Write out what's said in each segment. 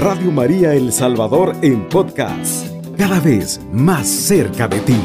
Radio María El Salvador en podcast, cada vez más cerca de ti.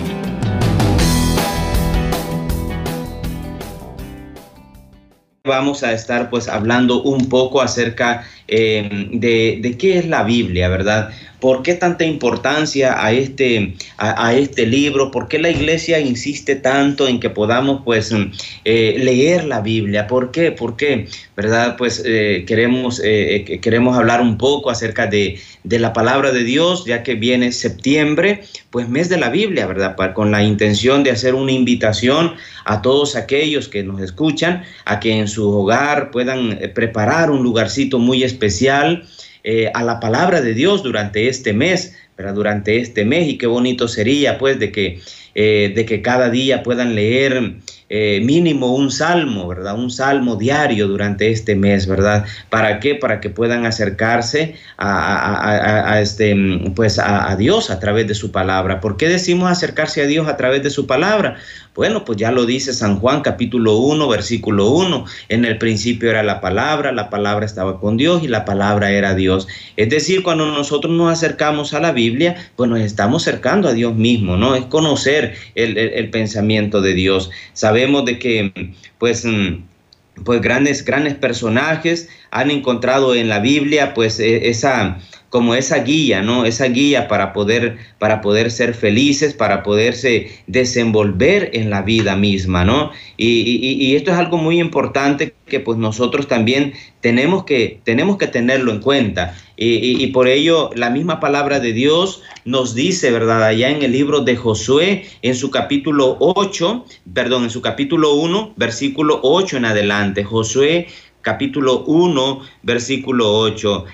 Vamos a estar pues hablando un poco acerca eh, de, de, qué es la Biblia, ¿verdad? ¿Por qué tanta importancia a este, a, este libro? ¿Por qué la iglesia insiste tanto en que podamos pues mm, eh, leer la Biblia? ¿Por qué? ¿Por qué? ¿Verdad? Pues eh, queremos, eh, queremos hablar un poco acerca de, de, la palabra de Dios, ya que viene septiembre, pues mes de la Biblia, ¿verdad? con la intención de hacer una invitación a todos aquellos que nos escuchan a que en su hogar puedan preparar un lugarcito muy especial eh, a la palabra de Dios durante este mes, pero durante este mes y qué bonito sería pues de que, eh, de que cada día puedan leer eh, mínimo un salmo, ¿verdad? Un salmo diario durante este mes, ¿verdad? ¿Para qué? Para que puedan acercarse a, este, pues a, Dios a través de su palabra. ¿Por qué decimos acercarse a Dios a través de su palabra? Bueno, pues ya lo dice San Juan capítulo 1, versículo 1. En el principio era la palabra, la palabra estaba con Dios y la palabra era Dios. Es decir, cuando nosotros nos acercamos a la Biblia, pues nos estamos acercando a Dios mismo, ¿no? Es conocer el, pensamiento de Dios. Sabemos de que, pues, mm, pues grandes, grandes personajes han encontrado en la Biblia, pues, e, esa como esa guía, ¿no? Esa guía para poder, para poder ser felices, para poderse desenvolver en la vida misma, ¿no? Y, esto es algo muy importante que pues nosotros también tenemos que, tenemos que tenerlo en cuenta. Y, por ello la misma palabra de Dios nos dice, ¿verdad? Allá en el libro de Josué, en su capítulo 8, perdón, en su capítulo 1, versículo 8 en adelante, Josué capítulo 1, versículo 8.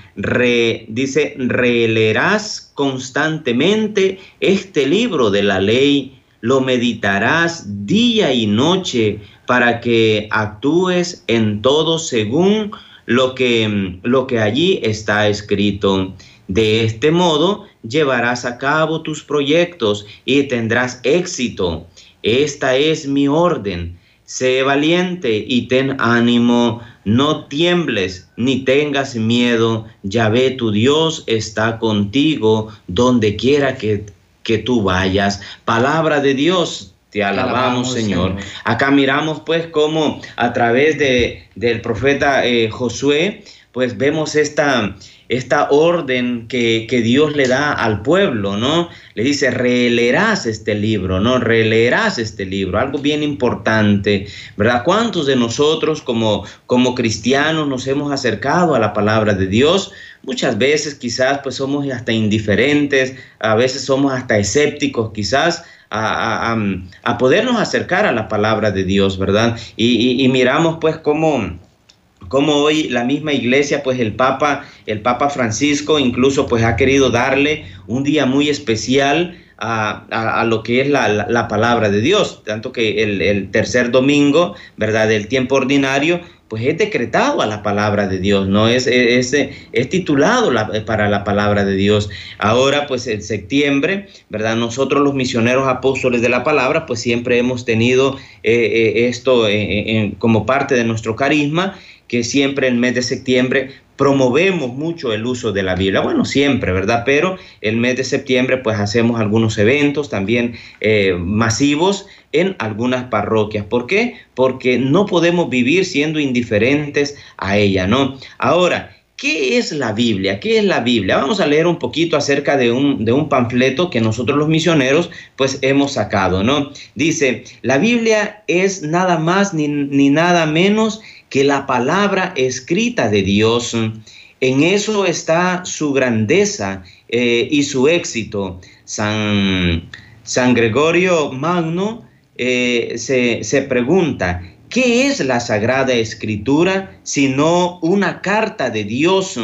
dice, releerás constantemente este libro de la ley, lo meditarás día y noche para que actúes en todo según lo que, lo que allí está escrito. De este modo llevarás a cabo tus proyectos y tendrás éxito. Esta es mi orden. Sé valiente y ten ánimo no tiembles ni tengas miedo, Yahvé tu Dios está contigo donde quiera que, que tú vayas. Palabra de Dios, te alabamos, Señor. Acá miramos pues cómo a través de, del profeta eh, Josué, pues vemos esta, esta orden que, Dios le da al pueblo, ¿no? Le dice, releerás este libro, ¿no? Releerás este libro, algo bien importante, ¿verdad? ¿Cuántos de nosotros como, como cristianos nos hemos acercado a la palabra de Dios? Muchas veces quizás pues somos hasta indiferentes, a veces somos hasta escépticos quizás, a, podernos acercar a la palabra de Dios, ¿verdad? Y, miramos pues cómo como hoy la misma iglesia, pues el Papa, el Papa Francisco incluso pues ha querido darle un día muy especial a, lo que es la, palabra de Dios, tanto que el, tercer domingo, ¿verdad?, del tiempo ordinario, pues es decretado a la palabra de Dios, ¿no? Es, es, es titulado para la palabra de Dios. Ahora, pues en septiembre, ¿verdad? Nosotros los misioneros apóstoles de la palabra, pues siempre hemos tenido eh, eh, esto eh, como parte de nuestro carisma que siempre en el mes de septiembre promovemos mucho el uso de la Biblia. Bueno, siempre, ¿verdad? Pero el mes de septiembre pues hacemos algunos eventos también masivos en algunas parroquias. ¿Por qué? Porque no podemos vivir siendo indiferentes a ella, ¿no? Ahora, ¿Qué es la Biblia? ¿Qué es la Biblia? Vamos a leer un poquito acerca de un, de un, panfleto que nosotros los misioneros pues hemos sacado, ¿no? Dice, la Biblia es nada más ni, ni nada menos que la palabra escrita de Dios, en eso está su grandeza eh, y su éxito. San, San Gregorio Magno eh, se, se pregunta, ¿qué es la Sagrada Escritura sino una carta de Dios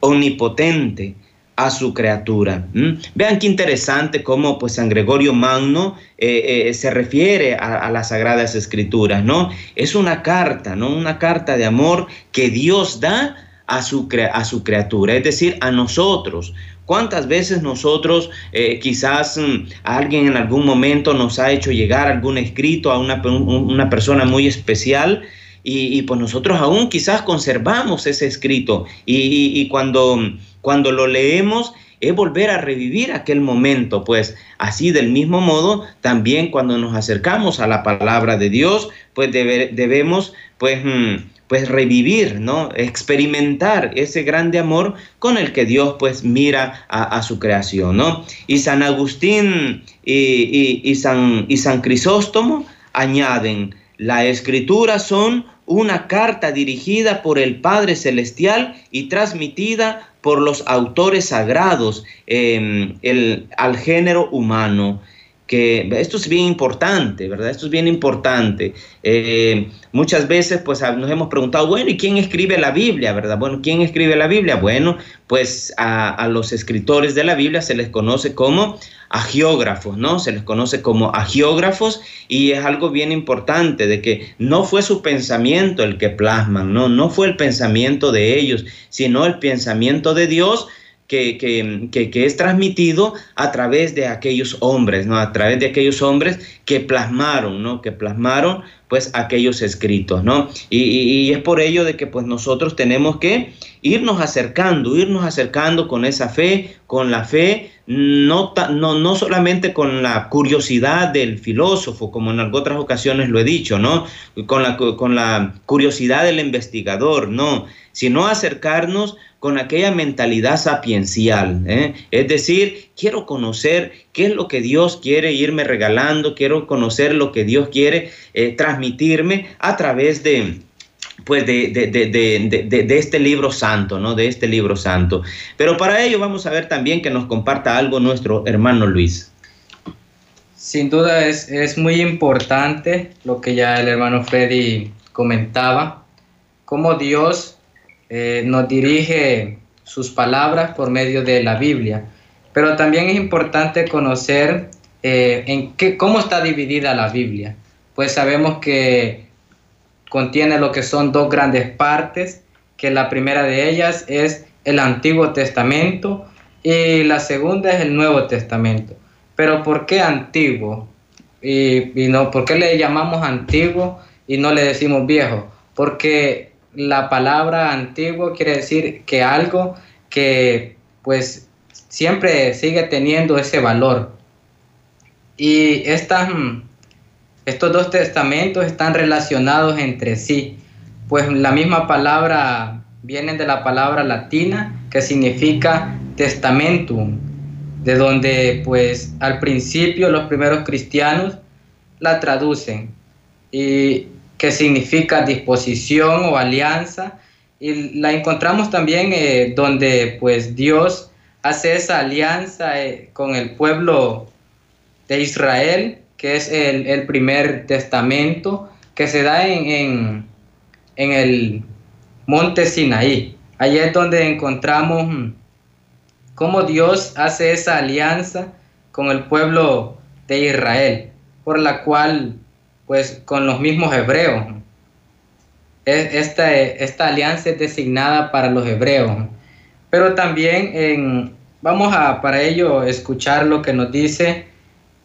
omnipotente? a su criatura. Vean qué interesante cómo pues San Gregorio Magno eh, eh, se refiere a, las sagradas escrituras, ¿no? Es una carta, ¿no? Una carta de amor que Dios da a su, a su criatura, es decir, a nosotros. ¿Cuántas veces nosotros, eh, quizás mm, alguien en algún momento nos ha hecho llegar algún escrito a una, una persona muy especial? y, pues nosotros aún quizás conservamos ese escrito y, cuando, cuando lo leemos es volver a revivir aquel momento, pues así del mismo modo, también cuando nos acercamos a la palabra de Dios, pues debemos pues mm, pues revivir, ¿no? Experimentar ese grande amor con el que Dios pues mira a, su creación, ¿no? Y San Agustín y, San, y San Crisóstomo añaden, la escritura son una carta dirigida por el Padre Celestial y transmitida por los autores sagrados em, al género humano que esto es bien importante, ¿verdad? Esto es bien importante. Eh, muchas veces pues nos hemos preguntado, bueno, ¿y quién escribe la Biblia, verdad? Bueno, ¿quién escribe la Biblia? Bueno, pues a, los escritores de la Biblia se les conoce como agiógrafos, ¿no? Se les conoce como agiógrafos y es algo bien importante de que no fue su pensamiento el que plasman, ¿no? No fue el pensamiento de ellos, sino el pensamiento de Dios que, es transmitido a través de aquellos hombres, ¿no? A través de aquellos hombres que plasmaron, ¿no? Que plasmaron, pues, aquellos escritos, ¿no? Y, es por ello de que, pues, nosotros tenemos que irnos acercando, irnos acercando con esa fe, con la fe, no, no, no solamente con la curiosidad del filósofo, como en otras ocasiones lo he dicho, ¿no? Con la, con la curiosidad del investigador, no, sino acercarnos con aquella mentalidad sapiencial. ¿eh? Es decir, quiero conocer qué es lo que Dios quiere irme regalando, quiero conocer lo que Dios quiere eh, transmitirme a través de, pues de, de, este libro santo, ¿no? De este libro santo. Pero para ello vamos a ver también que nos comparta algo nuestro hermano Luis. Sin duda es, es muy importante lo que ya el hermano Freddy comentaba, cómo Dios eh, nos dirige sus palabras por medio de la Biblia. Pero también es importante conocer eh, en qué, cómo está dividida la Biblia. Pues sabemos que contiene lo que son dos grandes partes, que la primera de ellas es el Antiguo Testamento y la segunda es el Nuevo Testamento. Pero ¿por qué antiguo? Y, y no, ¿Por qué le llamamos antiguo y no le decimos viejo? Porque la palabra antiguo quiere decir que algo que pues siempre sigue teniendo ese valor. Y estos dos testamentos están relacionados entre sí, pues la misma palabra viene de la palabra latina que significa testamentum, de donde pues al principio los primeros cristianos la traducen. Y que significa disposición o alianza, y la encontramos también eh, donde pues Dios hace esa alianza eh, con el pueblo de Israel, que es el, primer testamento que se da en, en, el monte Sinaí. Allí es donde encontramos mm, cómo Dios hace esa alianza con el pueblo de Israel, por la cual pues con los mismos hebreos. Esta, esta alianza es designada para los hebreos. Pero también en, vamos a para ello escuchar lo que nos dice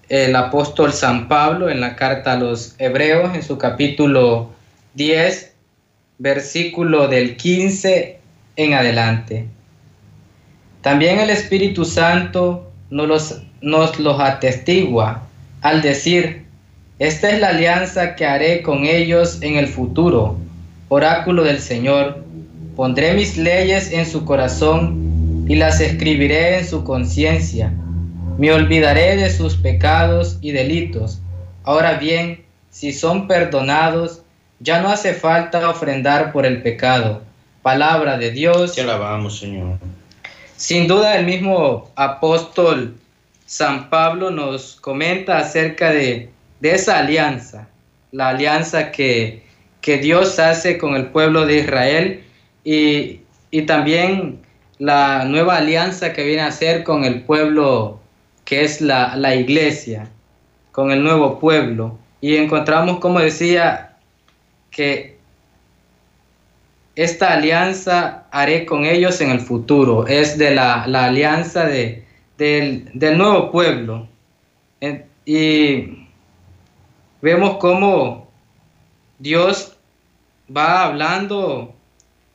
el apóstol San Pablo en la carta a los hebreos en su capítulo 10, versículo del 15 en adelante. También el Espíritu Santo nos los, nos los atestigua al decir, esta es la alianza que haré con ellos en el futuro, oráculo del Señor. Pondré mis leyes en su corazón y las escribiré en su conciencia. Me olvidaré de sus pecados y delitos. Ahora bien, si son perdonados, ya no hace falta ofrendar por el pecado. Palabra de Dios. Te alabamos, Señor. Sin duda el mismo apóstol San Pablo nos comenta acerca de de esa alianza, la alianza que, Dios hace con el pueblo de Israel y, también la nueva alianza que viene a hacer con el pueblo que es la, la iglesia, con el nuevo pueblo. Y encontramos, como decía, que esta alianza haré con ellos en el futuro. Es de la, alianza de, del, del, nuevo pueblo. Y vemos cómo Dios va hablando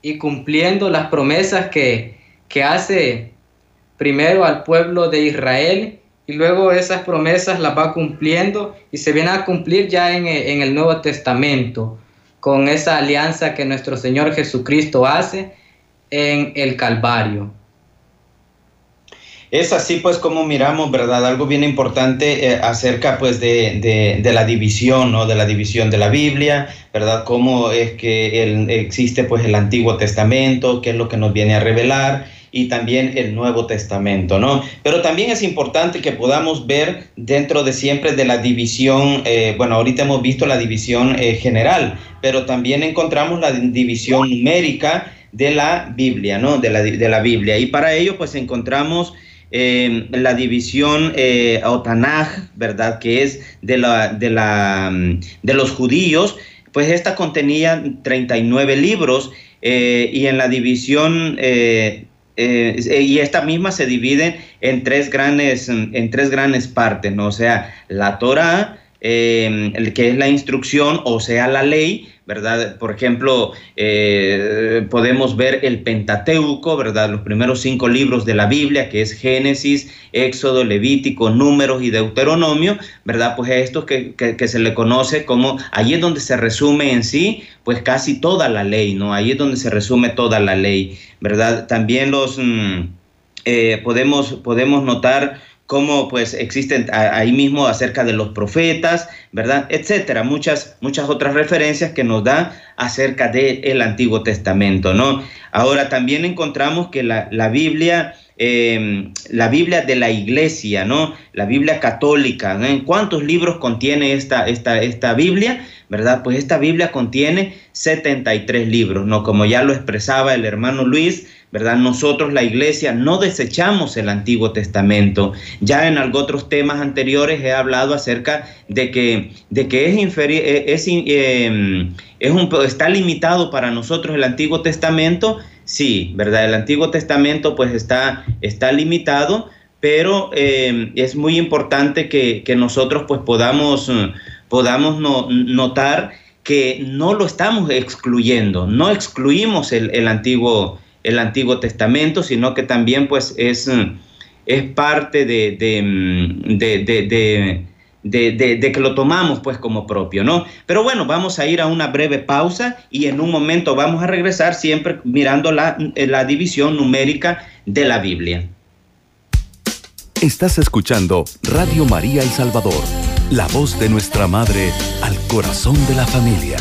y cumpliendo las promesas que, que hace primero al pueblo de Israel y luego esas promesas las va cumpliendo y se vienen a cumplir ya en, en, el Nuevo Testamento con esa alianza que nuestro Señor Jesucristo hace en el Calvario. Es así pues como miramos, ¿verdad? Algo bien importante eh, acerca pues de, de, la división, ¿no? De la división de la Biblia, ¿verdad? Cómo es que existe pues el Antiguo Testamento, qué es lo que nos viene a revelar y también el Nuevo Testamento, ¿no? Pero también es importante que podamos ver dentro de siempre de la división, eh, bueno, ahorita hemos visto la división eh, general, pero también encontramos la división numérica de la Biblia, ¿no? De la, de la Biblia. Y para ello pues encontramos eh, la división eh, Otanaj, ¿verdad? Que es de, la, de, la, mm, de los judíos, pues esta contenía 39 libros eh, y en la división, eh, y esta misma se divide en tres grandes, en tres grandes partes, ¿no? Sea, la Torah, que es la instrucción, o sea, la ley, ¿verdad? Por ejemplo, eh, podemos ver el Pentateuco, ¿verdad? Los primeros cinco libros de la Biblia, que es Génesis, Éxodo, Levítico, Números y Deuteronomio, ¿verdad? Pues esto que, que, se le conoce como, ahí es donde se resume en sí, pues casi toda la ley, ¿no? Ahí es donde se resume toda la ley, ¿verdad? También los... Mm, eh, podemos, podemos notar cómo pues existen ahí mismo acerca de los profetas, ¿verdad? Etcétera, muchas, muchas otras referencias que nos da acerca del Antiguo Testamento, ¿no? Ahora también encontramos que la, Biblia, em, la Biblia de la Iglesia, ¿no? La Biblia católica, ¿no? ¿cuántos libros contiene esta, esta, esta Biblia? ¿Verdad? Pues esta Biblia contiene 73 libros, ¿no? Como ya lo expresaba el hermano Luis, ¿verdad? Nosotros, la iglesia, no desechamos el Antiguo Testamento. Ya en algunos otros temas anteriores he hablado acerca de que, de que es, eh, es, em, es un, está limitado para nosotros el Antiguo Testamento. Sí, ¿verdad? El Antiguo Testamento pues está, está limitado, pero em, es muy importante que, nosotros pues podamos, podamos notar que no lo estamos excluyendo, no excluimos el, el Antiguo el Antiguo Testamento, sino que también pues es, mm, es parte de, mm, de, de, que lo tomamos pues como propio, ¿no? Pero bueno, vamos a ir a una breve pausa y en un momento vamos a regresar siempre mirando la, la división numérica de la Biblia. Estás escuchando Radio María El Salvador, la voz de nuestra madre al corazón de la familia.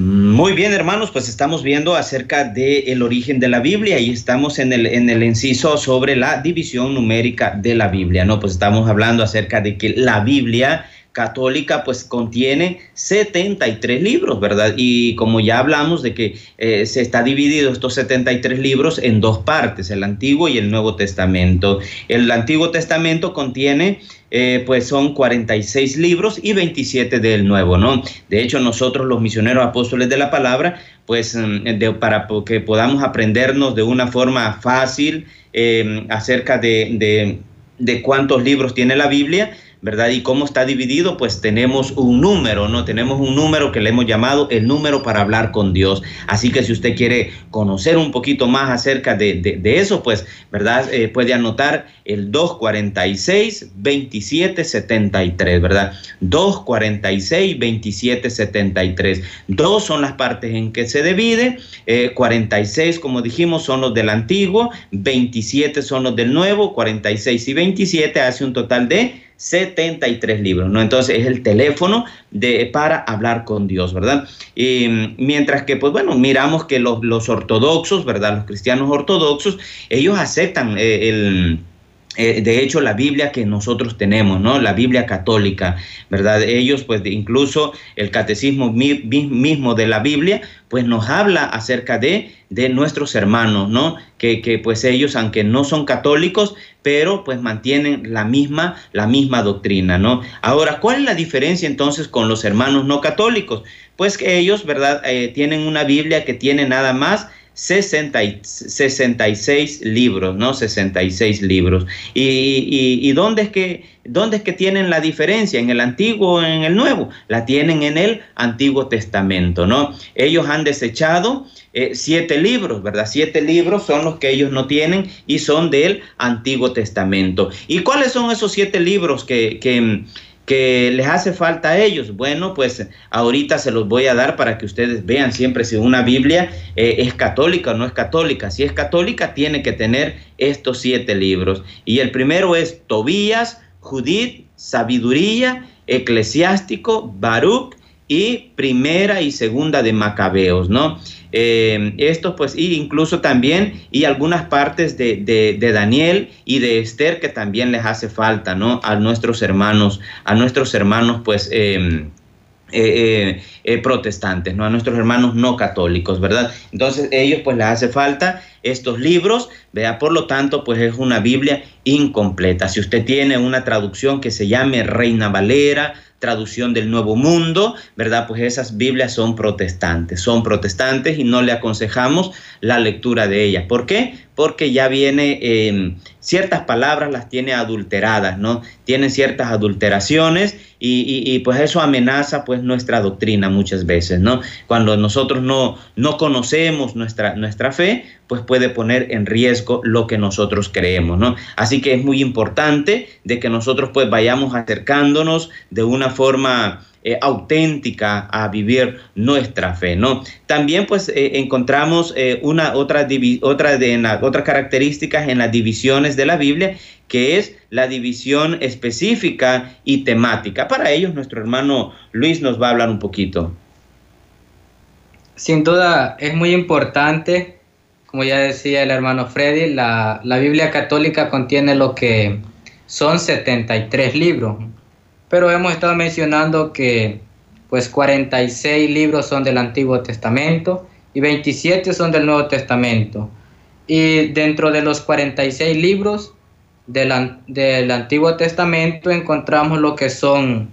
Muy bien, hermanos, pues estamos viendo acerca del origen de la Biblia y estamos en el, en el inciso sobre la división numérica de la Biblia, ¿no? Pues estamos hablando acerca de que la Biblia católica pues contiene 73 libros, ¿verdad? Y como ya hablamos de que eh, se está dividido estos 73 libros en dos partes, el Antiguo y el Nuevo Testamento. El Antiguo Testamento contiene eh, pues son 46 libros y 27 del Nuevo, ¿no? De hecho, nosotros los misioneros apóstoles de la palabra, pues mm, para que podamos aprendernos de una forma fácil eh, acerca de, de cuántos libros tiene la Biblia, ¿verdad? ¿Y cómo está dividido? Pues tenemos un número, ¿no? Tenemos un número que le hemos llamado el número para hablar con Dios. Así que si usted quiere conocer un poquito más acerca de, eso, pues, ¿verdad? Eh, puede anotar el 246 2773, ¿verdad? 246 2773. Dos son las partes en que se divide, 46, eh, como dijimos, son los del antiguo, 27 son los del nuevo, 46 y 27 hace un total de 73 libros, ¿no? Entonces es el teléfono de, para hablar con Dios, ¿verdad? Y, mientras que, pues bueno, miramos que los, los ortodoxos, ¿verdad? Los cristianos ortodoxos, ellos aceptan eh, el eh, de hecho, la Biblia que nosotros tenemos, ¿no? La Biblia católica, ¿verdad? Ellos, pues, incluso el catecismo mismo de la Biblia, pues nos habla acerca de, de nuestros hermanos, ¿no? Que, que, pues ellos, aunque no son católicos, pero pues mantienen la misma, la misma doctrina, ¿no? Ahora, ¿cuál es la diferencia entonces con los hermanos no católicos? Pues que ellos, ¿verdad? Eh, tienen una Biblia que tiene nada más 66 libros, ¿no? 66 libros. ¿Y, y, dónde, es que, dónde es que tienen la diferencia? ¿En el Antiguo o en el Nuevo? La tienen en el Antiguo Testamento, ¿no? Ellos han desechado eh, siete libros, ¿verdad? Siete libros son los que ellos no tienen y son del Antiguo Testamento. ¿Y cuáles son esos siete libros que que les hace falta a ellos. Bueno, pues ahorita se los voy a dar para que ustedes vean siempre si una Biblia eh, es católica o no es católica. Si es católica, tiene que tener estos siete libros. Y el primero es Tobías, Judith, Sabiduría, Eclesiástico, Baruch y Primera y Segunda de Macabeos, ¿no? Eh, esto pues y incluso también y algunas partes de, Daniel y de Esther que también les hace falta, ¿no? A nuestros hermanos, a nuestros hermanos pues... Em, eh, eh, protestantes, ¿no? a nuestros hermanos no católicos, ¿verdad? Entonces ellos pues les hace falta estos libros, vea, por lo tanto pues es una Biblia incompleta. Si usted tiene una traducción que se llame Reina Valera, traducción del Nuevo Mundo, ¿verdad? Pues esas Biblias son protestantes, son protestantes y no le aconsejamos la lectura de ellas. ¿Por qué? Porque ya viene, eh, ciertas palabras las tiene adulteradas, ¿no? Tienen ciertas adulteraciones y, pues eso amenaza pues nuestra doctrina muchas veces, ¿no? Cuando nosotros no, no conocemos nuestra, nuestra fe, pues puede poner en riesgo lo que nosotros creemos, ¿no? Así que es muy importante de que nosotros pues vayamos acercándonos de una forma eh, auténtica a vivir nuestra fe, ¿no? También pues eh, encontramos eh, una otra, otra de las otras características en las divisiones de la Biblia que es la división específica y temática. Para ellos nuestro hermano Luis nos va a hablar un poquito. Sin duda es muy importante como ya decía el hermano Freddy, la, Biblia católica contiene lo que son 73 libros, pero hemos estado mencionando que pues 46 libros son del Antiguo Testamento y 27 son del Nuevo Testamento. Y dentro de los 46 libros del, del Antiguo Testamento encontramos lo que son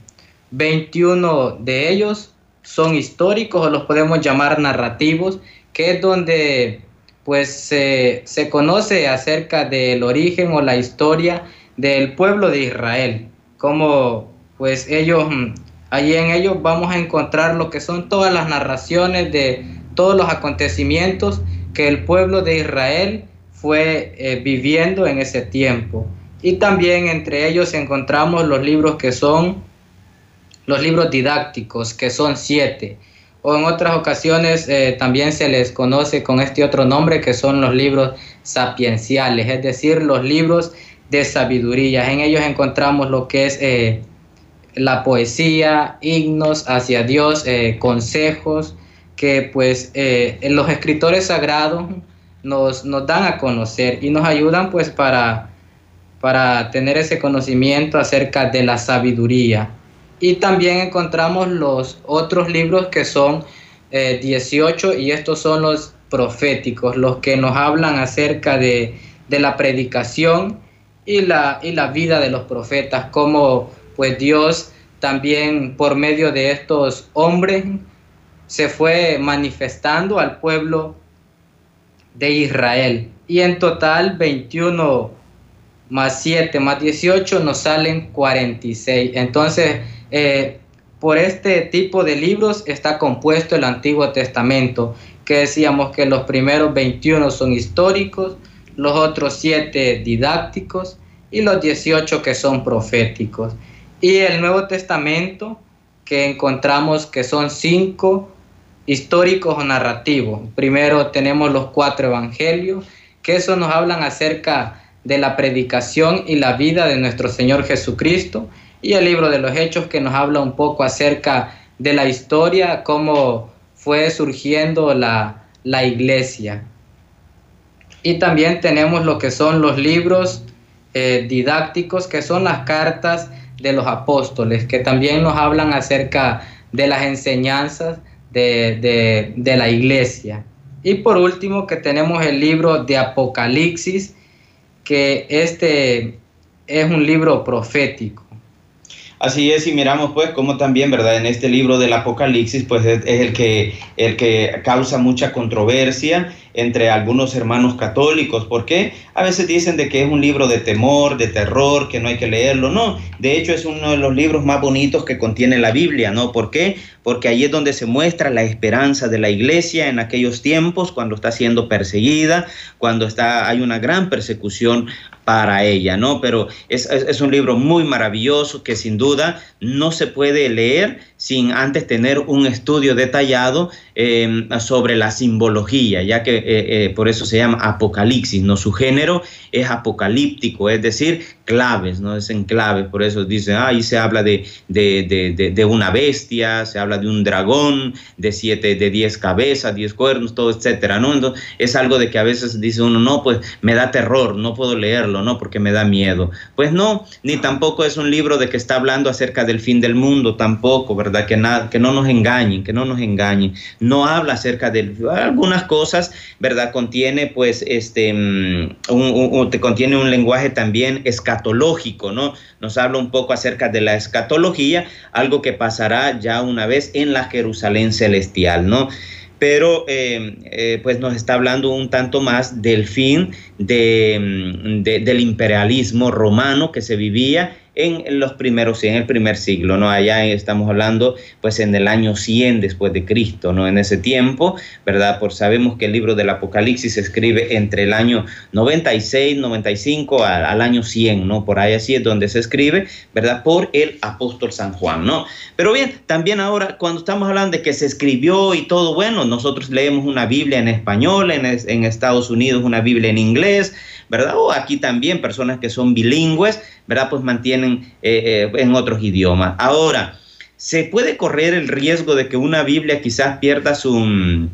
21 de ellos, son históricos o los podemos llamar narrativos, que es donde pues se conoce acerca del origen o la historia del pueblo de Israel, como pues ellos, mm, allí en ellos vamos a encontrar lo que son todas las narraciones de todos los acontecimientos que el pueblo de Israel fue eh, viviendo en ese tiempo. Y también entre ellos encontramos los libros que son los libros didácticos, que son siete o en otras ocasiones eh, también se les conoce con este otro nombre que son los libros sapienciales, es decir, los libros de sabiduría. En ellos encontramos lo que es eh, la poesía, himnos hacia Dios, eh, consejos que pues los escritores sagrados nos, nos, dan a conocer y nos ayudan pues para, para tener ese conocimiento acerca de la sabiduría. Y también encontramos los otros libros que son 18 eh, y estos son los proféticos, los que nos hablan acerca de, la predicación y la, y la vida de los profetas, como pues Dios también por medio de estos hombres se fue manifestando al pueblo de Israel. Y en total 21 más 7 más 18 nos salen 46. Entonces, eh, por este tipo de libros está compuesto el Antiguo Testamento, que decíamos que los primeros 21 son históricos, los otros 7 didácticos y los 18 que son proféticos. Y el Nuevo Testamento, que encontramos que son 5 históricos o narrativos. Primero tenemos los cuatro evangelios, que eso nos hablan acerca de la predicación y la vida de nuestro Señor Jesucristo y el libro de los Hechos que nos habla un poco acerca de la historia, cómo fue surgiendo la, iglesia. Y también tenemos lo que son los libros eh, didácticos, que son las cartas de los apóstoles, que también nos hablan acerca de las enseñanzas de, de la iglesia. Y por último que tenemos el libro de Apocalipsis, que este es un libro profético. Así es, y miramos pues como también, ¿verdad? En este libro del Apocalipsis, pues es, el, que, el que causa mucha controversia entre algunos hermanos católicos. ¿Por qué? A veces dicen de que es un libro de temor, de terror, que no hay que leerlo. No, de hecho es uno de los libros más bonitos que contiene la Biblia, ¿no? ¿Por qué? Porque ahí es donde se muestra la esperanza de la iglesia en aquellos tiempos, cuando está siendo perseguida, cuando está, hay una gran persecución para ella, ¿no? Pero es, es, un libro muy maravilloso que sin duda no se puede leer sin antes tener un estudio detallado eh, sobre la simbología, ya que eh, eh, por eso se llama Apocalipsis, ¿no? Su género es apocalíptico, es decir, claves, ¿no? Es en claves, por eso dicen, ah, ahí se habla de, de, de, de, una bestia, se habla de un dragón, de siete, de diez cabezas, diez cuernos, todo, etcétera, ¿no? Entonces, es algo de que a veces dice uno, no, pues me da terror, no puedo leerlo, ¿no? Porque me da miedo. Pues no, ni tampoco es un libro de que está hablando acerca del fin del mundo, tampoco, ¿verdad? Que, nada, que no nos engañen, que no nos engañen. No habla acerca de algunas cosas, ¿verdad? Contiene, pues, este, mm, un, contiene un lenguaje también escatológico, ¿no? Nos habla un poco acerca de la escatología, algo que pasará ya una vez en la Jerusalén celestial, ¿no? pero eh, eh, pues nos está hablando un tanto más del fin de, mm, de, del imperialismo romano que se vivía en los primeros, en el primer siglo, ¿no? Allá estamos hablando, pues, en el año 100 después de Cristo, ¿no? En ese tiempo, ¿verdad? Por sabemos que el libro del Apocalipsis se escribe entre el año 96, 95 al, al año 100, ¿no? Por ahí así es donde se escribe, ¿verdad? Por el apóstol San Juan, ¿no? Pero bien, también ahora, cuando estamos hablando de que se escribió y todo, bueno, nosotros leemos una Biblia en español, en, en Estados Unidos una Biblia en inglés, ¿verdad? O aquí también personas que son bilingües, ¿verdad? Pues mantienen eh, eh, en otros idiomas. Ahora, ¿se puede correr el riesgo de que una Biblia quizás pierda su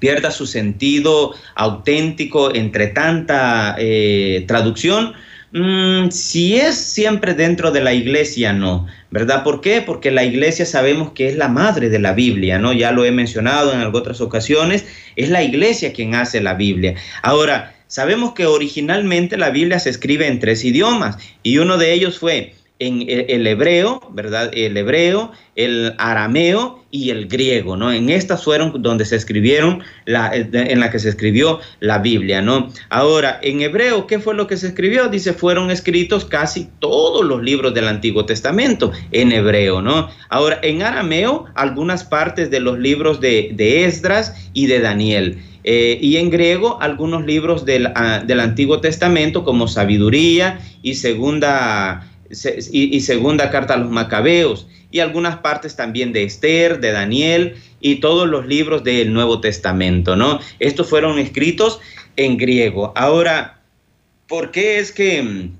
pierda su sentido auténtico entre tanta eh, traducción? Mm, si es siempre dentro de la iglesia, no, ¿verdad? ¿Por qué? Porque la iglesia sabemos que es la madre de la Biblia, ¿no? Ya lo he mencionado en otras ocasiones, es la iglesia quien hace la Biblia. Ahora, Sabemos que originalmente la Biblia se escribe en tres idiomas y uno de ellos fue en el hebreo, ¿verdad? El hebreo, el arameo y el griego, ¿no? En estas fueron donde se escribieron, en la que se escribió la Biblia, ¿no? Ahora, en hebreo, ¿qué fue lo que se escribió? Dice, fueron escritos casi todos los libros del Antiguo Testamento en hebreo, ¿no? Ahora, en arameo, algunas partes de los libros de, de Esdras y de Daniel. Eh, y en griego algunos libros del, ah, del, Antiguo Testamento como Sabiduría y Segunda, y, segunda Carta a los Macabeos y algunas partes también de Esther, de Daniel y todos los libros del Nuevo Testamento, ¿no? Estos fueron escritos en griego. Ahora, ¿por qué es que,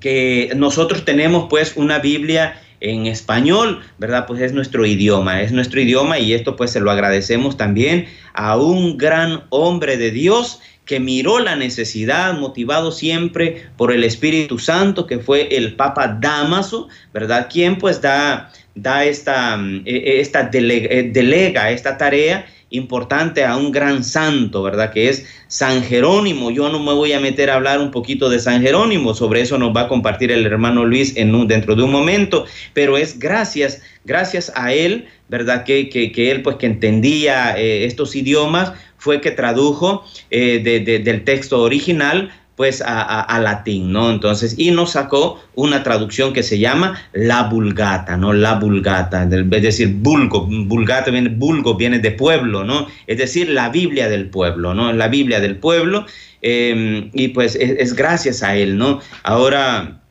que nosotros tenemos pues una Biblia en español, ¿verdad? Pues es nuestro idioma, es nuestro idioma y esto pues se lo agradecemos también a un gran hombre de Dios que miró la necesidad, motivado siempre por el Espíritu Santo, que fue el Papa Damaso, ¿verdad? Quien pues da, da esta, eh, esta delega, eh, delega esta tarea importante a un gran santo, ¿verdad? Que es San Jerónimo. Yo no me voy a meter a hablar un poquito de San Jerónimo, sobre eso nos va a compartir el hermano Luis en dentro de un momento, pero es gracias, gracias a él, ¿verdad? Que, que, él pues que entendía eh, estos idiomas, fue que tradujo eh, de, de, del texto original pues a, latín, ¿no? Entonces, y nos sacó una traducción que se llama la vulgata, ¿no? La vulgata, es decir, vulgo, vulgata viene, vulgo viene de pueblo, ¿no? Es decir, la Biblia del pueblo, ¿no? La Biblia del pueblo, eh, y pues es, gracias a él, ¿no? Ahora,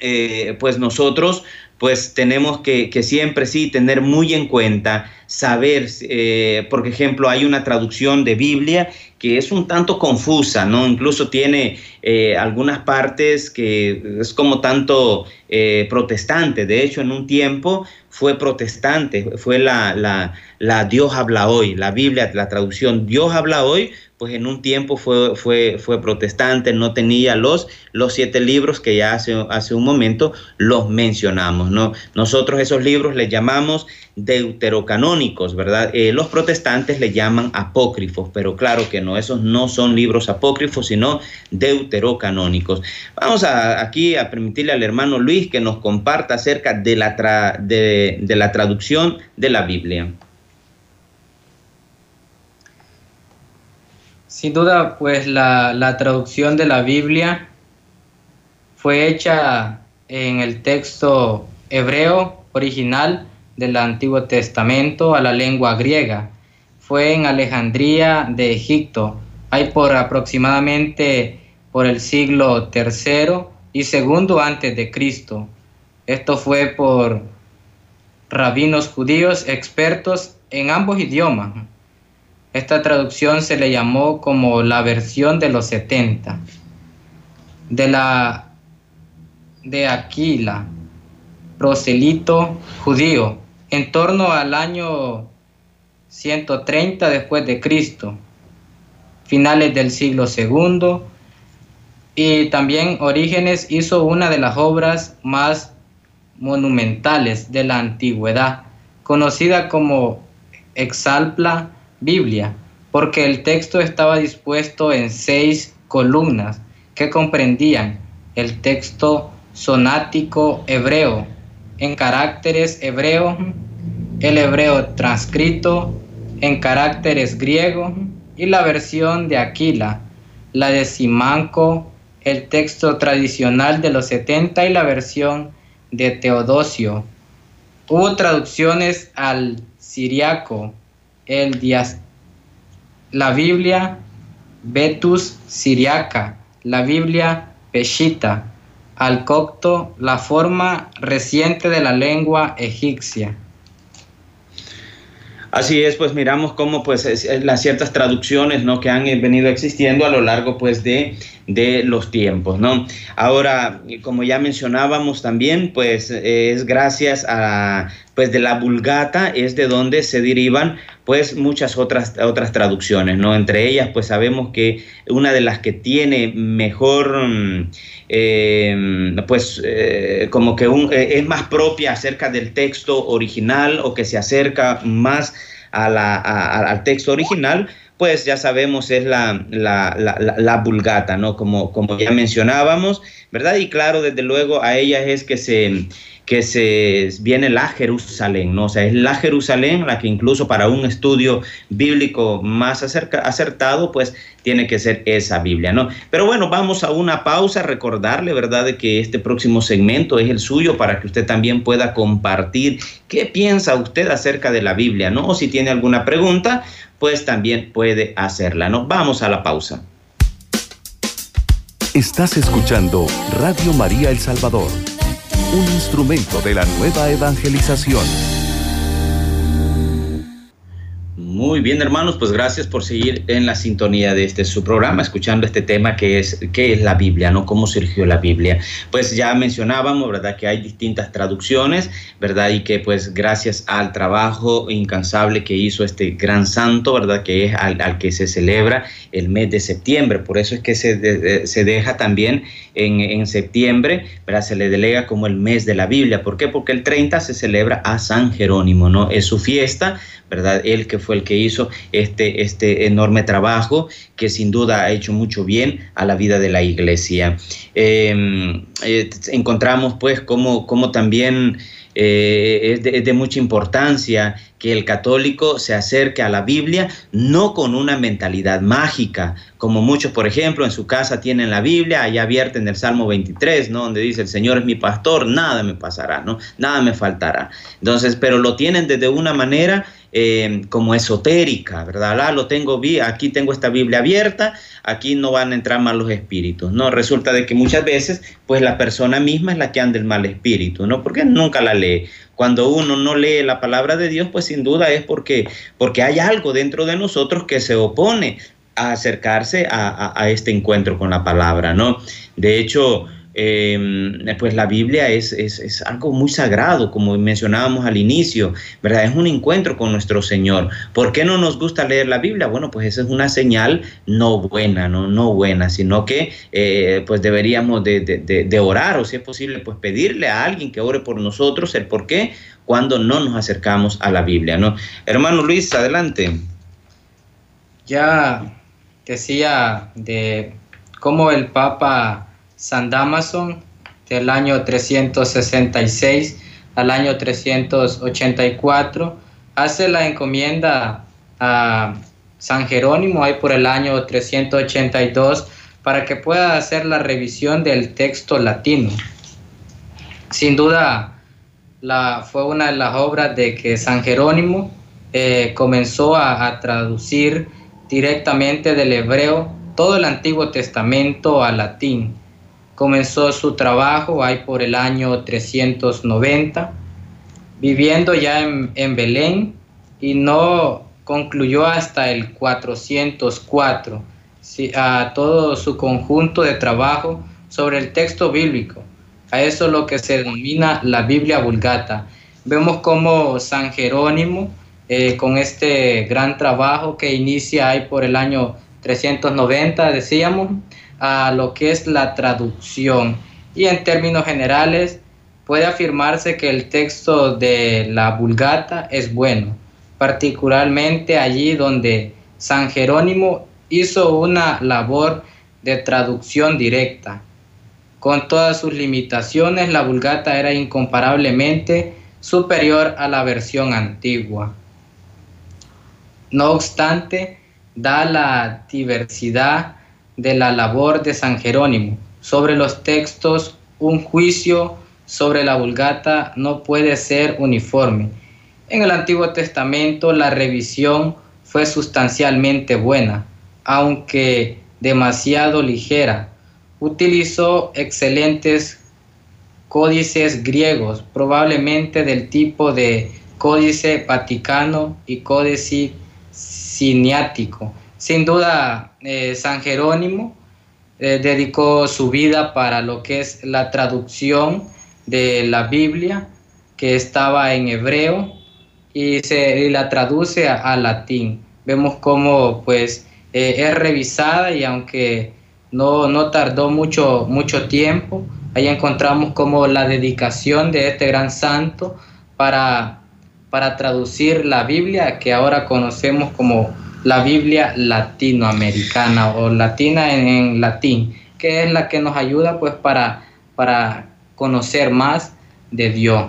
eh, pues nosotros pues tenemos que, que, siempre sí tener muy en cuenta, saber, eh, por ejemplo, hay una traducción de Biblia que es un tanto confusa, ¿no? Incluso tiene eh, algunas partes que es como tanto eh, protestante. De hecho, en un tiempo fue protestante, fue la, la, la Dios habla hoy, la Biblia, la traducción Dios habla hoy pues en un tiempo fue, fue, fue protestante, no tenía los, los siete libros que ya hace, hace un momento los mencionamos. ¿no? Nosotros esos libros les llamamos deuterocanónicos, ¿verdad? Eh, los protestantes le llaman apócrifos, pero claro que no, esos no son libros apócrifos, sino deuterocanónicos. Vamos a, aquí a permitirle al hermano Luis que nos comparta acerca de la, tra, de, de la traducción de la Biblia. Sin duda, pues la, la traducción de la Biblia fue hecha en el texto hebreo original del Antiguo Testamento a la lengua griega. Fue en Alejandría de Egipto, hay por aproximadamente por el siglo III y segundo antes de Cristo. Esto fue por rabinos judíos expertos en ambos idiomas. Esta traducción se le llamó como la versión de los 70. De la de Aquila, proselito judío, en torno al año 130 después de Cristo, finales del siglo II, y también Orígenes hizo una de las obras más monumentales de la antigüedad, conocida como Exalpla Biblia, porque el texto estaba dispuesto en seis columnas que comprendían el texto sonático hebreo en caracteres hebreos, el hebreo transcrito en caracteres griegos y la versión de Aquila, la de Simanco, el texto tradicional de los 70 y la versión de Teodosio. Hubo traducciones al siriaco, el la Biblia Betus siriaca, la Biblia Peshita, al copto la forma reciente de la lengua egipcia. Así es, pues miramos cómo pues las ciertas traducciones ¿no? que han venido existiendo a lo largo pues de, de los tiempos, ¿no? Ahora, como ya mencionábamos también, pues es gracias a pues de la Vulgata es de donde se derivan pues muchas otras, otras traducciones, ¿no? Entre ellas, pues sabemos que una de las que tiene mejor, mm, eh, pues eh, como que eh, es más propia acerca del texto original o que se acerca más al texto original, pues ya sabemos es la, la, la, vulgata, ¿no? Como, como ya mencionábamos, ¿verdad? Y claro, desde luego a ella es que se que se viene la Jerusalén, ¿no? O sea, es la Jerusalén la que incluso para un estudio bíblico más acertado, pues tiene que ser esa Biblia, ¿no? Pero bueno, vamos a una pausa, recordarle, ¿verdad?, de que este próximo segmento es el suyo para que usted también pueda compartir qué piensa usted acerca de la Biblia, ¿no? O si tiene alguna pregunta, pues también puede hacerla, ¿no? Vamos a la pausa. Estás escuchando Radio María El Salvador un instrumento de la nueva evangelización. Muy bien, hermanos, pues gracias por seguir en la sintonía de este su programa, escuchando este tema que es qué es la Biblia, ¿no? Cómo surgió la Biblia. Pues ya mencionábamos, ¿verdad? Que hay distintas traducciones, ¿verdad? Y que pues gracias al trabajo incansable que hizo este gran santo, ¿verdad? Que es al, que se celebra el mes de septiembre. Por eso es que se, se deja también en, en, septiembre, ¿verdad? Se le delega como el mes de la Biblia. ¿Por qué? Porque el 30 se celebra a San Jerónimo, ¿no? Es su fiesta, ¿verdad? Él que fue el que hizo este, este enorme trabajo que sin duda ha hecho mucho bien a la vida de la iglesia. Em, eh, encontramos pues como, como también eh, es, de, mucha importancia que el católico se acerque a la Biblia no con una mentalidad mágica, como muchos, por ejemplo, en su casa tienen la Biblia, allá abierta en el Salmo 23, ¿no? Donde dice, el Señor es mi pastor, nada me pasará, ¿no? Nada me faltará. Entonces, pero lo tienen desde una manera eh, como esotérica, ¿verdad? Ah, lo tengo, aquí tengo esta Biblia abierta, aquí no van a entrar malos espíritus, ¿no? Resulta de que muchas veces, pues la persona misma es la que anda el mal espíritu, ¿no? Porque nunca la lee. Cuando uno no lee la palabra de Dios, pues sin duda es porque, porque hay algo dentro de nosotros que se opone a acercarse a este encuentro con la palabra, ¿no? De hecho, Pues la Biblia es, es, algo muy sagrado, como mencionábamos al inicio, ¿verdad? Es un encuentro con nuestro Señor. ¿Por qué no nos gusta leer la Biblia? Bueno, pues esa es una señal no buena, no, no buena, sino que eh, pues deberíamos de, de, orar o si es posible, pues pedirle a alguien que ore por nosotros el por qué cuando no nos acercamos a la Biblia, ¿no? Hermano Luis, adelante. Ya decía de cómo el Papa San Damason del año 366 al año 384, hace la encomienda a San Jerónimo, ahí por el año 382, para que pueda hacer la revisión del texto latino. Sin duda, la, fue una de las obras de que San Jerónimo eh, comenzó a, traducir directamente del hebreo todo el Antiguo Testamento al latín. Comenzó su trabajo ahí por el año 390, viviendo ya en, en Belén y no concluyó hasta el 404 a todo su conjunto de trabajo sobre el texto bíblico. A eso lo que se denomina la Biblia Vulgata. Vemos como San Jerónimo, eh, con este gran trabajo que inicia ahí por el año 390, decíamos, a lo que es la traducción. Y en términos generales, puede afirmarse que el texto de la Vulgata es bueno, particularmente allí donde San Jerónimo hizo una labor de traducción directa. Con todas sus limitaciones, la Vulgata era incomparablemente superior a la versión antigua. No obstante, da la diversidad de la labor de San Jerónimo sobre los textos, un juicio sobre la Vulgata no puede ser uniforme. En el Antiguo Testamento la revisión fue sustancialmente buena, aunque demasiado ligera. Utilizó excelentes códices griegos, probablemente del tipo de códice vaticano y códice siniático. Sin duda, eh, San Jerónimo eh, dedicó su vida para lo que es la traducción de la Biblia, que estaba en hebreo, y se la traduce a, latín. Vemos cómo pues eh, es revisada y aunque no, no tardó mucho, mucho tiempo, ahí encontramos como la dedicación de este gran santo para, para traducir la Biblia que ahora conocemos como la Biblia latinoamericana o latina en, latín, que es la que nos ayuda pues para, para conocer más de Dios.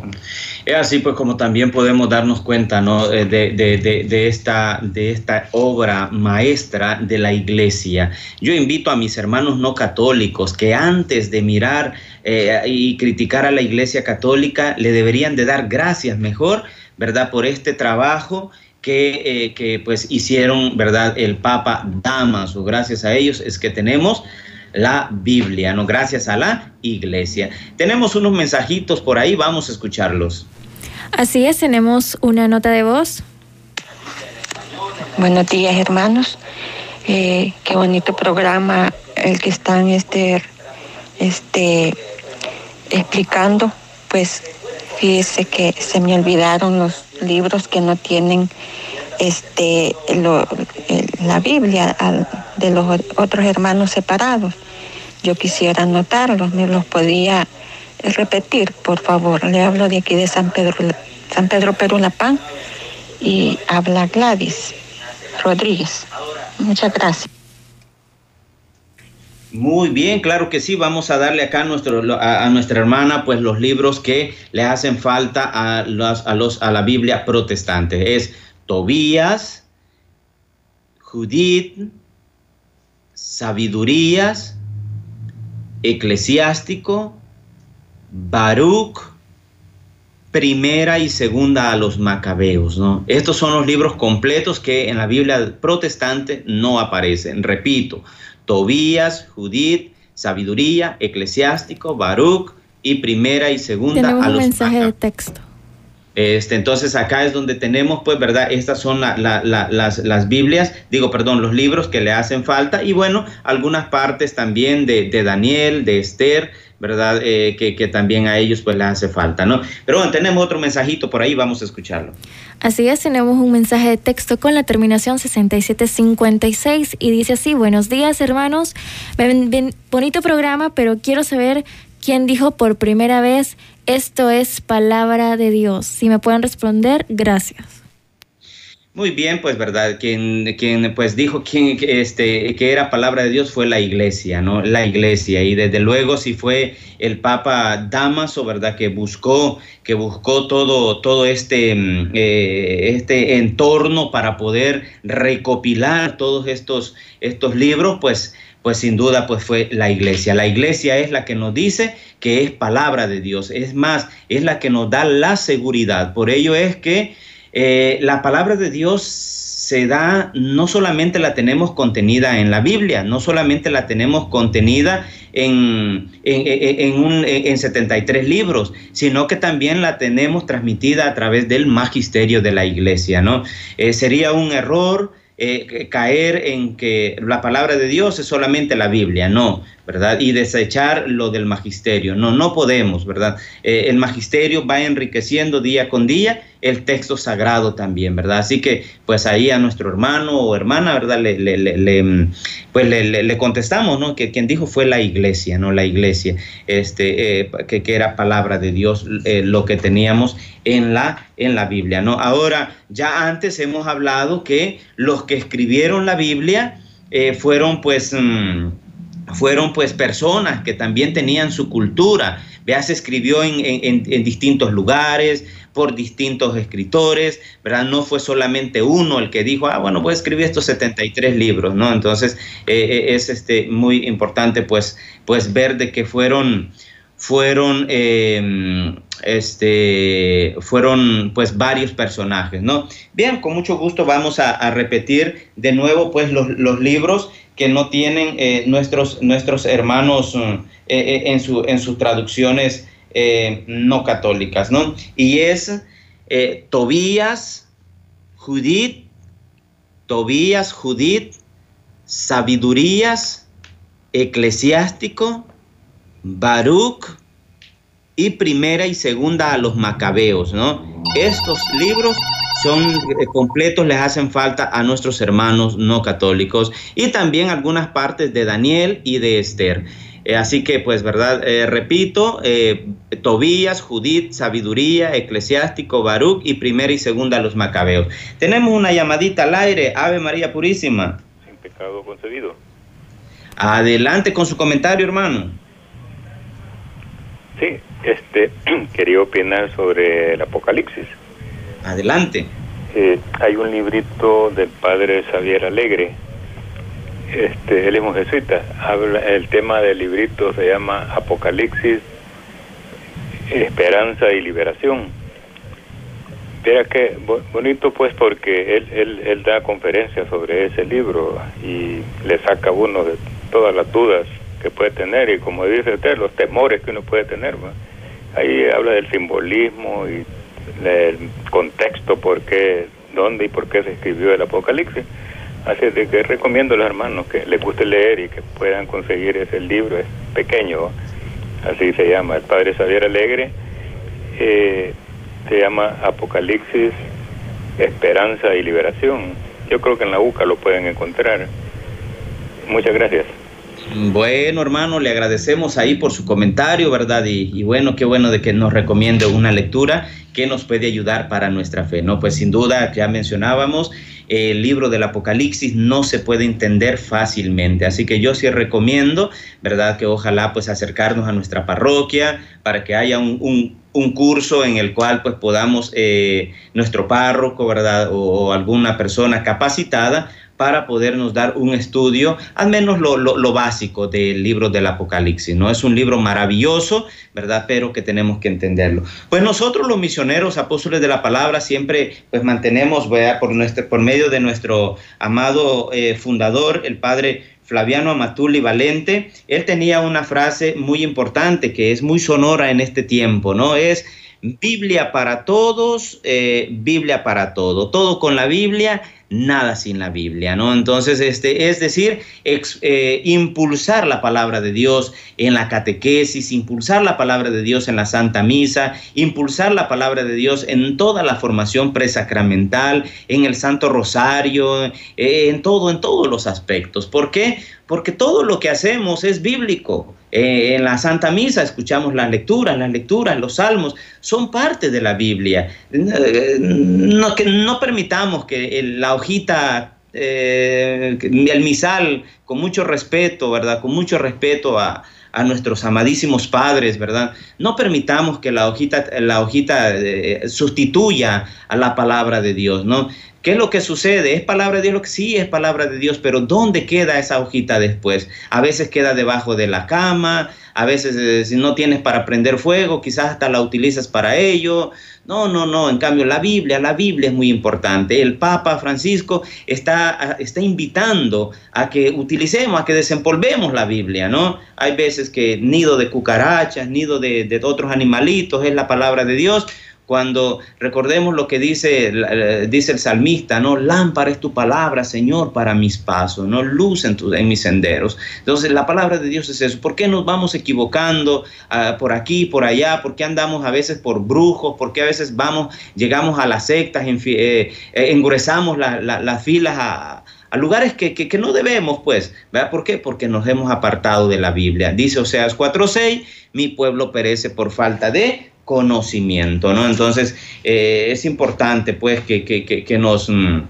Es así pues como también podemos darnos cuenta ¿no? Eh, de, de, de, esta, de esta obra maestra de la iglesia. Yo invito a mis hermanos no católicos que antes de mirar eh, y criticar a la iglesia católica le deberían de dar gracias mejor, ¿verdad? Por este trabajo que, eh, que pues hicieron, ¿verdad? El Papa Damaso. Gracias a ellos es que tenemos la Biblia, ¿no? Gracias a la iglesia. Tenemos unos mensajitos por ahí, vamos a escucharlos. Así es, tenemos una nota de voz. Buenos días, hermanos. Eh, qué bonito programa el que están este, este, explicando. Pues fíjese que se me olvidaron los libros que no tienen este, la Biblia de los otros hermanos separados. Yo quisiera anotarlos, me los podía repetir, por favor. Le hablo de aquí de San Pedro, San Pedro Perulapán y habla Gladys Rodríguez. Muchas gracias. Muy bien, claro que sí. Vamos a darle acá a, nuestra hermana pues los libros que le hacen falta a, los, a la Biblia protestante. Es Tobías, Judith, Sabidurías, Eclesiástico, Baruch, primera y segunda a los macabeos. ¿no? Estos son los libros completos que en la Biblia protestante no aparecen. Repito, Tobías, Judith, Sabiduría, Eclesiástico, Baruch y primera y segunda a los un mensaje de texto. Este, entonces acá es donde tenemos, pues, ¿verdad? Estas son las, Biblias, digo, perdón, los libros que le hacen falta y bueno, algunas partes también de, Daniel, de Esther, ¿verdad? Eh, que, también a ellos pues les hace falta, ¿no? Pero bueno, tenemos otro mensajito por ahí, vamos a escucharlo. Así es, tenemos un mensaje de texto con la terminación 6756 y dice así, buenos días hermanos, bonito programa, pero quiero saber quién dijo por primera vez esto es palabra de Dios. Si me pueden responder, gracias. Muy bien, pues verdad, quien, quien pues dijo quien, este, que era palabra de Dios fue la iglesia, ¿no? La iglesia. Y desde luego si fue el Papa Damaso, ¿verdad? Que buscó, que buscó todo, todo este, mm, eh, este entorno para poder recopilar todos estos, estos libros, pues pues sin duda pues fue la iglesia. La iglesia es la que nos dice que es palabra de Dios. Es más, es la que nos da la seguridad. Por ello es que eh, la palabra de Dios se da, no solamente la tenemos contenida en la Biblia, no solamente la tenemos contenida en, en, 73 libros, sino que también la tenemos transmitida a través del magisterio de la iglesia, ¿no? Eh, sería un error eh, caer en que la palabra de Dios es solamente la Biblia, no. ¿Verdad? Y desechar lo del magisterio. No, no podemos, ¿verdad? Eh, el magisterio va enriqueciendo día con día el texto sagrado también, ¿verdad? Así que, pues ahí a nuestro hermano o hermana, ¿verdad? Le, le, le, pues le, contestamos, ¿no? Que quien dijo fue la iglesia, ¿no? La iglesia, este, eh, que, que, era palabra de Dios, eh, lo que teníamos en la, en la Biblia, ¿no? Ahora, ya antes hemos hablado que los que escribieron la Biblia fueron, pues... Mm, fueron pues personas que también tenían su cultura. Vea, se escribió en, distintos lugares, por distintos escritores, ¿verdad? No fue solamente uno el que dijo, ah, bueno, voy a escribir estos 73 libros, ¿no? Entonces eh, eh, es este, muy importante pues, pues ver de que fueron, fueron, em, este, fueron pues varios personajes, ¿no? Bien, con mucho gusto vamos a, repetir de nuevo pues los, los libros que no tienen eh, nuestros, nuestros hermanos eh, eh, en, su, en sus traducciones no católicas, ¿no? Y es Tobías, Judith, Tobías, Judith, Sabidurías, Eclesiástico, Baruch y Primera y Segunda a los Macabeos, ¿no? Estos libros son eh, completos, les hacen falta a nuestros hermanos no católicos y también algunas partes de Daniel y de Esther. Eh, así que, pues, ¿verdad? Eh, repito, Tobías, Judith, Sabiduría, Eclesiástico, Baruch y primera y segunda los Macabeos. Tenemos una llamadita al aire, Ave María Purísima. Sin pecado concebido. Adelante con su comentario, hermano. Sí, este, quería opinar sobre el Apocalipsis. Adelante. Eh, hay un librito del padre Xavier Alegre. Este, él es un jesuita. El tema del librito se llama Apocalipsis, Esperanza y Liberación. Mira que bonito pues porque él, él, da conferencias sobre ese libro y le saca uno de todas las dudas que puede tener y como dice usted, los temores que uno puede tener. Ahí habla del simbolismo y el contexto, por qué, dónde y por qué se escribió el Apocalipsis. Así de que recomiendo a los hermanos que les guste leer y que puedan conseguir ese libro, es pequeño, así se llama, el Padre Xavier Alegre, eh, se llama Apocalipsis, Esperanza y Liberación. Yo creo que en la UCA lo pueden encontrar. Muchas gracias. Bueno, hermano, le agradecemos ahí por su comentario, ¿verdad? Y, bueno, qué bueno de que nos recomiende una lectura que nos puede ayudar para nuestra fe, ¿no? Pues sin duda, ya mencionábamos, el libro del Apocalipsis no se puede entender fácilmente, así que yo sí recomiendo, ¿verdad? Que ojalá pues acercarnos a nuestra parroquia para que haya un, curso en el cual pues podamos, eh, nuestro párroco, ¿verdad? o alguna persona capacitada para podernos dar un estudio, al menos lo, básico del libro del Apocalipsis. No es un libro maravilloso, ¿verdad? Pero que tenemos que entenderlo. Pues nosotros los misioneros, apóstoles de la palabra, siempre pues mantenemos, ¿verdad? Por, nuestro, por medio de nuestro amado eh, fundador, el padre Flaviano Amatuli Valente, él tenía una frase muy importante que es muy sonora en este tiempo, ¿no? Es Biblia para todos, eh, Biblia para todo, todo con la Biblia nada sin la Biblia, ¿no? Entonces, este, es decir, eh, impulsar la palabra de Dios en la catequesis, impulsar la palabra de Dios en la Santa Misa, impulsar la palabra de Dios en toda la formación presacramental, en el Santo Rosario, eh, en todo, en todos los aspectos. ¿Por qué? Porque todo lo que hacemos es bíblico. Eh, en la Santa Misa escuchamos las lecturas, las lecturas, los salmos, son parte de la Biblia. Eh, no, que no permitamos que la hojita, eh, el misal, con mucho respeto, ¿verdad? Con mucho respeto a, a nuestros amadísimos padres, ¿verdad? No permitamos que la hojita, la hojita sustituya a la palabra de Dios, ¿no? ¿Qué es lo que sucede? ¿Es palabra de Dios? Sí es palabra de Dios, pero ¿dónde queda esa hojita después? A veces queda debajo de la cama, a veces eh, si no tienes para prender fuego, quizás hasta la utilizas para ello. No, no, no. En cambio, la Biblia, la Biblia es muy importante. El Papa Francisco está, está invitando a que utilicemos, a que desempolvemos la Biblia, ¿no? Hay veces que nido de cucarachas, nido de, de otros animalitos es la palabra de Dios cuando recordemos lo que dice, dice el salmista, ¿no? Lámpara es tu palabra, Señor, para mis pasos, ¿no? Luz en, en mis senderos. Entonces, la palabra de Dios es eso. ¿Por qué nos vamos equivocando uh, por aquí, por allá? ¿Por qué andamos a veces por brujos? ¿Por qué a veces vamos, llegamos a las sectas, eh, eh, la, la, las filas a, a lugares que, que, que, no debemos, pues. ¿verdad? ¿Por qué? Porque nos hemos apartado de la Biblia. Dice Oseas 4.6, mi pueblo perece por falta de conocimiento, ¿no? Entonces, eh, es importante, pues, que, que, que nos, mm,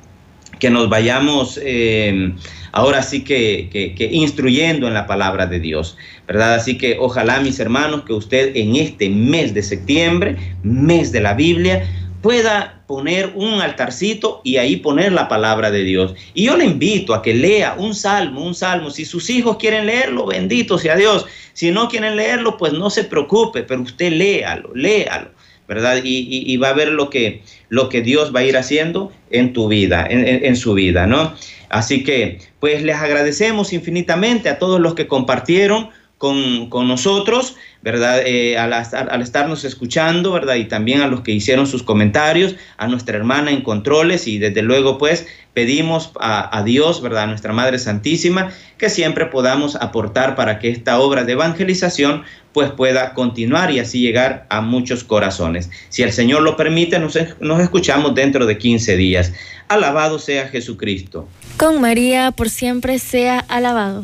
que nos vayamos eh, ahora sí que, instruyendo en la palabra de Dios, ¿verdad? Así que ojalá, mis hermanos, que usted en este mes de septiembre, mes de la Biblia, pueda poner un altarcito y ahí poner la palabra de Dios. Y yo le invito a que lea un salmo, un salmo. Si sus hijos quieren leerlo, bendito sea Dios. Si no quieren leerlo, pues no se preocupe, pero usted léalo, léalo, ¿verdad? Y, va a ver lo que, lo que Dios va a ir haciendo en tu vida, en, su vida, ¿no? Así que, pues les agradecemos infinitamente a todos los que compartieron con, con nosotros. ¿verdad? Eh, al, al, estarnos escuchando, ¿verdad? Y también a los que hicieron sus comentarios, a nuestra hermana en controles y desde luego pues pedimos a, a, Dios, ¿verdad? A nuestra Madre Santísima, que siempre podamos aportar para que esta obra de evangelización pues pueda continuar y así llegar a muchos corazones. Si el Señor lo permite, nos, nos escuchamos dentro de 15 días. Alabado sea Jesucristo. Con María por siempre sea alabado.